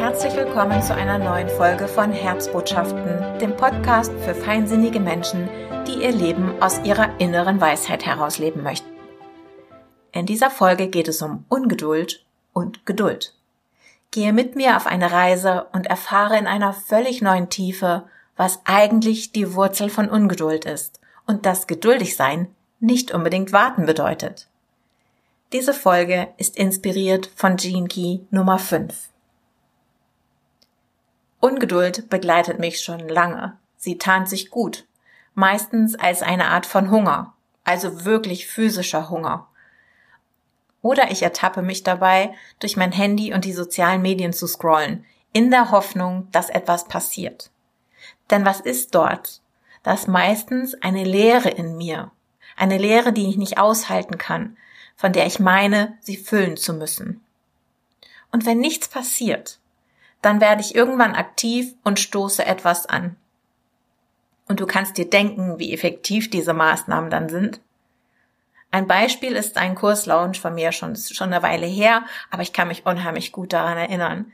Herzlich willkommen zu einer neuen Folge von Herzbotschaften, dem Podcast für feinsinnige Menschen, die ihr Leben aus ihrer inneren Weisheit herausleben möchten. In dieser Folge geht es um Ungeduld und Geduld. Gehe mit mir auf eine Reise und erfahre in einer völlig neuen Tiefe, was eigentlich die Wurzel von Ungeduld ist und dass geduldig sein nicht unbedingt warten bedeutet. Diese Folge ist inspiriert von Gene Key Nummer 5. Ungeduld begleitet mich schon lange. Sie tarnt sich gut, meistens als eine Art von Hunger, also wirklich physischer Hunger. Oder ich ertappe mich dabei, durch mein Handy und die sozialen Medien zu scrollen, in der Hoffnung, dass etwas passiert. Denn was ist dort? Das meistens eine Leere in mir. Eine Leere, die ich nicht aushalten kann, von der ich meine, sie füllen zu müssen. Und wenn nichts passiert, dann werde ich irgendwann aktiv und stoße etwas an. Und du kannst dir denken, wie effektiv diese Maßnahmen dann sind. Ein Beispiel ist ein Kurslaunch von mir schon, schon eine Weile her, aber ich kann mich unheimlich gut daran erinnern.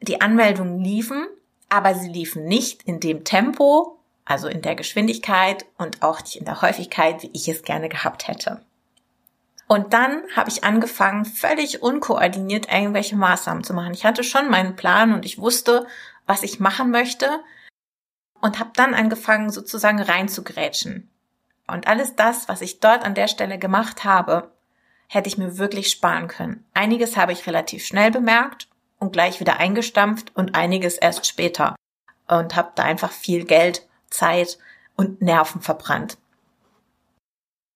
Die Anmeldungen liefen, aber sie liefen nicht in dem Tempo, also in der Geschwindigkeit und auch nicht in der Häufigkeit, wie ich es gerne gehabt hätte. Und dann habe ich angefangen, völlig unkoordiniert irgendwelche Maßnahmen zu machen. Ich hatte schon meinen Plan und ich wusste, was ich machen möchte und habe dann angefangen, sozusagen reinzugrätschen. Und alles das, was ich dort an der Stelle gemacht habe, hätte ich mir wirklich sparen können. Einiges habe ich relativ schnell bemerkt und gleich wieder eingestampft und einiges erst später und habe da einfach viel Geld, Zeit und Nerven verbrannt.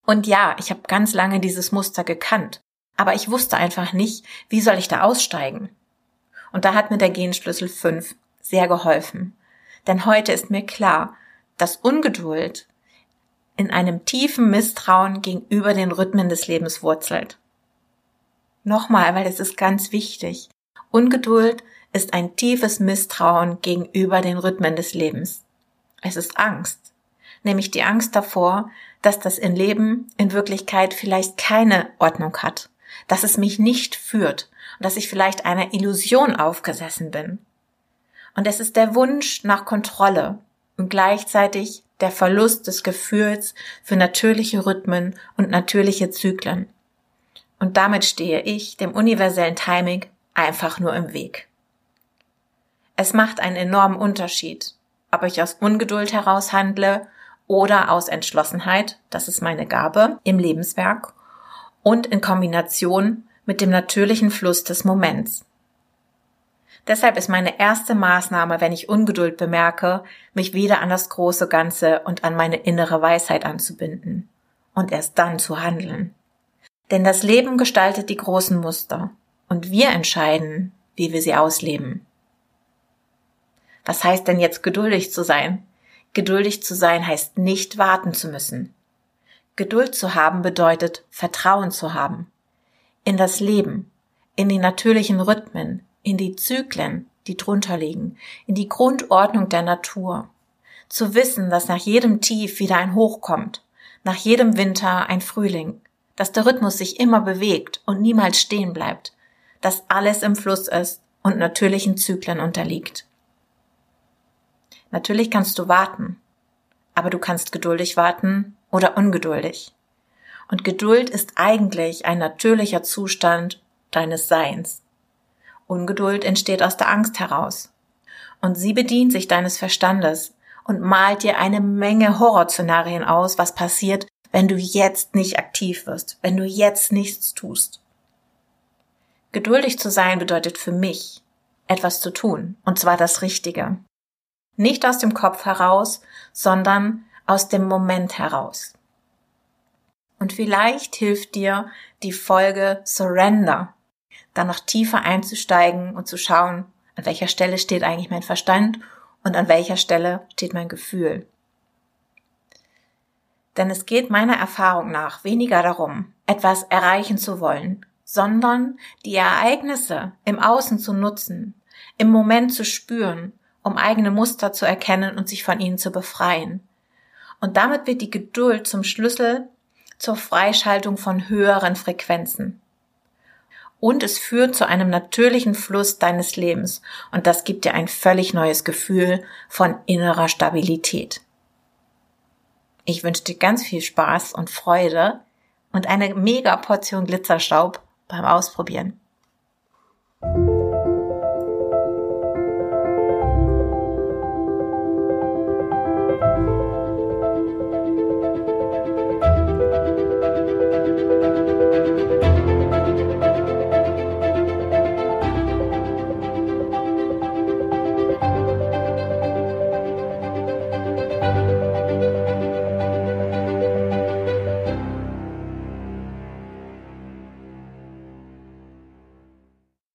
Und ja, ich habe ganz lange dieses Muster gekannt, aber ich wusste einfach nicht, wie soll ich da aussteigen. Und da hat mir der Genschlüssel 5 sehr geholfen. Denn heute ist mir klar, dass Ungeduld in einem tiefen Misstrauen gegenüber den Rhythmen des Lebens wurzelt. Nochmal, weil es ist ganz wichtig. Ungeduld ist ein tiefes Misstrauen gegenüber den Rhythmen des Lebens. Es ist Angst, nämlich die Angst davor, dass das in Leben in Wirklichkeit vielleicht keine Ordnung hat, dass es mich nicht führt und dass ich vielleicht einer Illusion aufgesessen bin. Und es ist der Wunsch nach Kontrolle und gleichzeitig der Verlust des Gefühls für natürliche Rhythmen und natürliche Zyklen. Und damit stehe ich dem universellen Timing einfach nur im Weg. Es macht einen enormen Unterschied, ob ich aus Ungeduld heraus handle oder aus Entschlossenheit, das ist meine Gabe im Lebenswerk, und in Kombination mit dem natürlichen Fluss des Moments. Deshalb ist meine erste Maßnahme, wenn ich Ungeduld bemerke, mich wieder an das große Ganze und an meine innere Weisheit anzubinden und erst dann zu handeln. Denn das Leben gestaltet die großen Muster und wir entscheiden, wie wir sie ausleben. Was heißt denn jetzt geduldig zu sein? Geduldig zu sein heißt nicht warten zu müssen. Geduld zu haben bedeutet Vertrauen zu haben. In das Leben, in die natürlichen Rhythmen, in die Zyklen, die drunter liegen, in die Grundordnung der Natur. Zu wissen, dass nach jedem Tief wieder ein Hoch kommt, nach jedem Winter ein Frühling, dass der Rhythmus sich immer bewegt und niemals stehen bleibt, dass alles im Fluss ist und natürlichen Zyklen unterliegt. Natürlich kannst du warten, aber du kannst geduldig warten oder ungeduldig. Und Geduld ist eigentlich ein natürlicher Zustand deines Seins. Ungeduld entsteht aus der Angst heraus. Und sie bedient sich deines Verstandes und malt dir eine Menge Horrorszenarien aus, was passiert, wenn du jetzt nicht aktiv wirst, wenn du jetzt nichts tust. Geduldig zu sein bedeutet für mich, etwas zu tun, und zwar das Richtige. Nicht aus dem Kopf heraus, sondern aus dem Moment heraus. Und vielleicht hilft dir die Folge Surrender, da noch tiefer einzusteigen und zu schauen, an welcher Stelle steht eigentlich mein Verstand und an welcher Stelle steht mein Gefühl. Denn es geht meiner Erfahrung nach weniger darum, etwas erreichen zu wollen, sondern die Ereignisse im Außen zu nutzen, im Moment zu spüren, um eigene Muster zu erkennen und sich von ihnen zu befreien. Und damit wird die Geduld zum Schlüssel zur Freischaltung von höheren Frequenzen. Und es führt zu einem natürlichen Fluss deines Lebens und das gibt dir ein völlig neues Gefühl von innerer Stabilität. Ich wünsche dir ganz viel Spaß und Freude und eine mega Portion Glitzerstaub beim Ausprobieren.